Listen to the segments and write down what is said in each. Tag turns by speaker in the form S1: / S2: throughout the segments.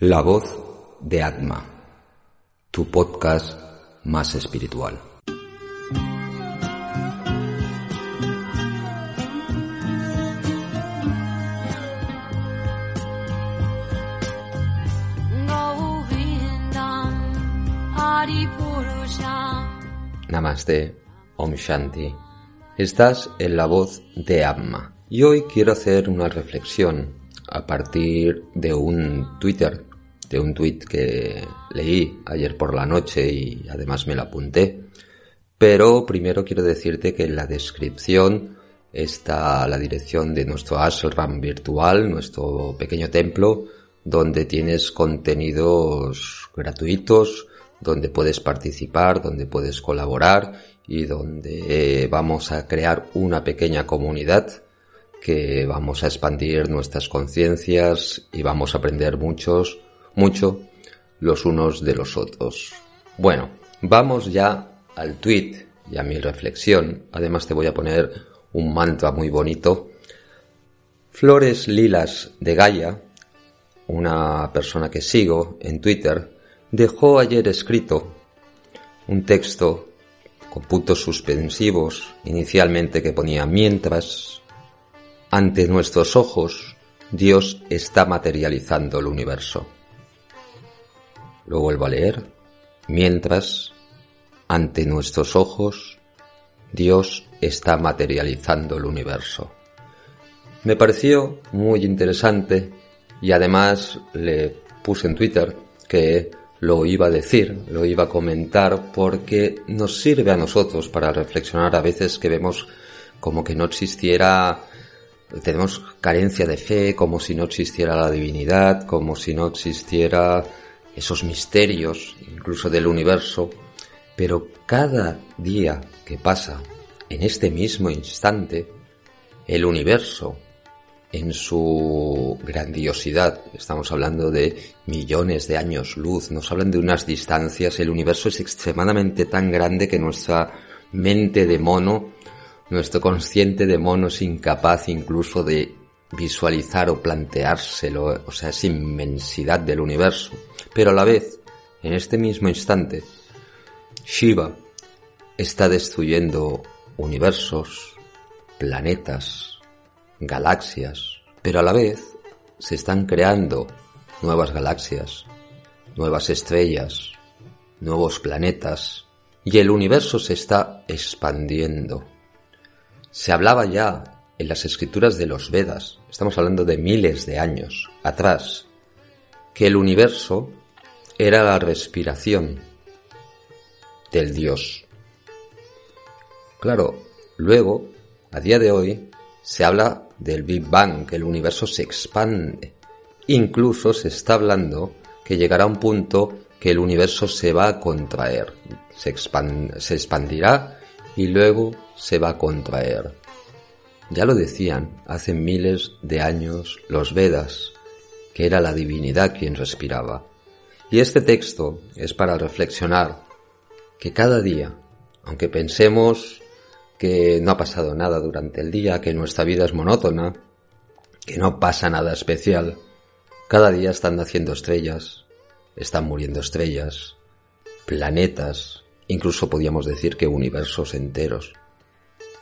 S1: La voz de Atma, tu podcast más espiritual. Namaste, Om Shanti. Estás en la voz de Atma. Y hoy quiero hacer una reflexión a partir de un Twitter de un tuit que leí ayer por la noche y además me lo apunté. Pero primero quiero decirte que en la descripción está la dirección de nuestro ashram virtual, nuestro pequeño templo, donde tienes contenidos gratuitos, donde puedes participar, donde puedes colaborar y donde eh, vamos a crear una pequeña comunidad que vamos a expandir nuestras conciencias y vamos a aprender muchos mucho los unos de los otros. Bueno, vamos ya al tweet y a mi reflexión. Además te voy a poner un mantra muy bonito. Flores Lilas de Gaia, una persona que sigo en Twitter, dejó ayer escrito un texto con puntos suspensivos, inicialmente que ponía mientras ante nuestros ojos Dios está materializando el universo. Lo vuelvo a leer. Mientras, ante nuestros ojos, Dios está materializando el universo. Me pareció muy interesante y además le puse en Twitter que lo iba a decir, lo iba a comentar porque nos sirve a nosotros para reflexionar a veces que vemos como que no existiera, tenemos carencia de fe, como si no existiera la divinidad, como si no existiera esos misterios incluso del universo, pero cada día que pasa en este mismo instante, el universo en su grandiosidad, estamos hablando de millones de años luz, nos hablan de unas distancias, el universo es extremadamente tan grande que nuestra mente de mono, nuestro consciente de mono es incapaz incluso de visualizar o planteárselo, o sea, esa inmensidad del universo. Pero a la vez, en este mismo instante, Shiva está destruyendo universos, planetas, galaxias, pero a la vez se están creando nuevas galaxias, nuevas estrellas, nuevos planetas, y el universo se está expandiendo. Se hablaba ya en las escrituras de los Vedas, estamos hablando de miles de años atrás, que el universo era la respiración del Dios. Claro, luego, a día de hoy, se habla del Big Bang, que el universo se expande. Incluso se está hablando que llegará un punto que el universo se va a contraer, se, expandirá y luego se va a contraer. Ya lo decían hace miles de años los Vedas, que era la divinidad quien respiraba. Y este texto es para reflexionar que cada día, aunque pensemos que no ha pasado nada durante el día, que nuestra vida es monótona, que no pasa nada especial, cada día están naciendo estrellas, están muriendo estrellas, planetas, incluso podríamos decir que universos enteros.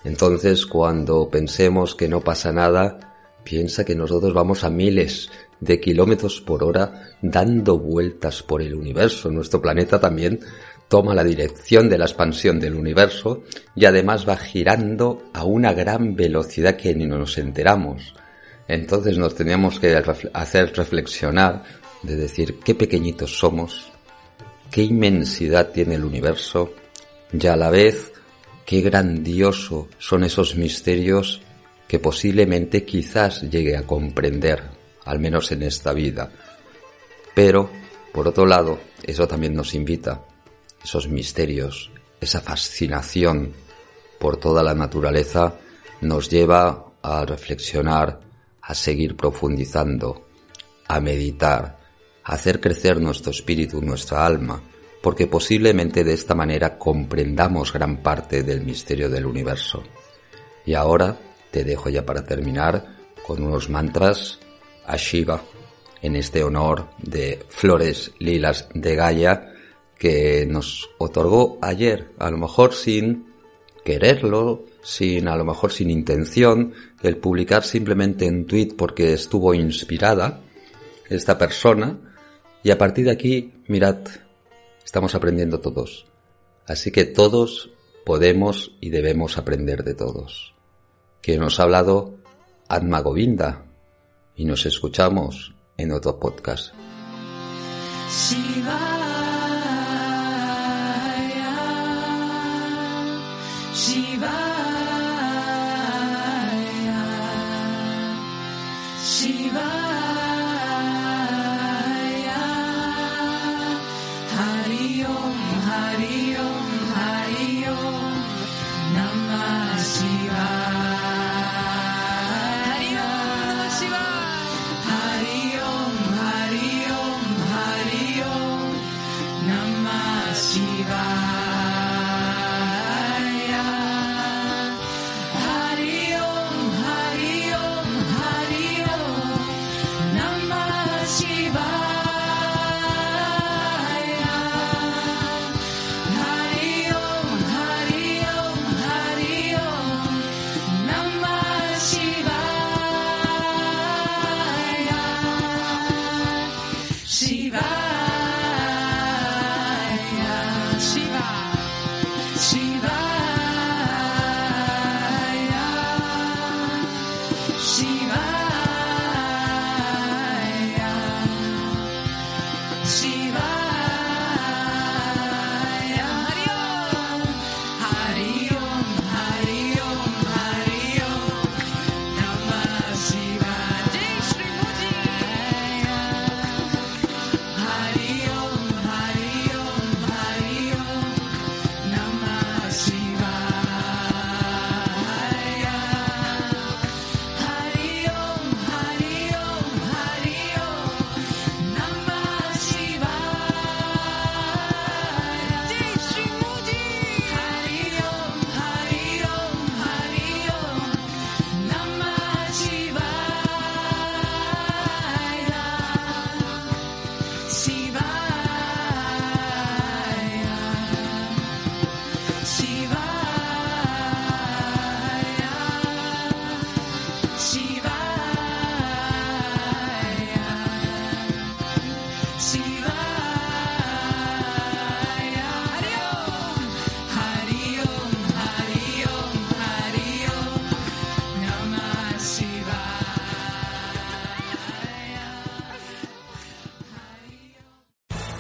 S1: Entonces, cuando pensemos que no pasa nada, piensa que nosotros vamos a miles de kilómetros por hora dando vueltas por el universo. Nuestro planeta también toma la dirección de la expansión del universo y además va girando a una gran velocidad que ni nos enteramos. Entonces nos teníamos que hacer reflexionar de decir qué pequeñitos somos, qué inmensidad tiene el universo y a la vez qué grandioso son esos misterios que posiblemente quizás llegue a comprender, al menos en esta vida. Pero
S2: Por otro lado, eso también nos invita, esos misterios, esa fascinación por toda la naturaleza, nos lleva a reflexionar, a seguir profundizando, a meditar, a hacer crecer nuestro espíritu, nuestra alma, porque posiblemente de esta manera comprendamos gran parte del misterio del universo. Y ahora te dejo ya para terminar con unos mantras a Shiva en este honor de Flores Lilas de Gaia que nos otorgó ayer, a lo mejor sin quererlo, sin a lo mejor sin intención, el publicar simplemente en tweet porque estuvo inspirada esta persona y a partir de aquí, mirad, estamos aprendiendo todos. Así que todos podemos y debemos aprender de todos. Que nos ha hablado Atma Govinda y nos escuchamos en otro podcast. Shiva.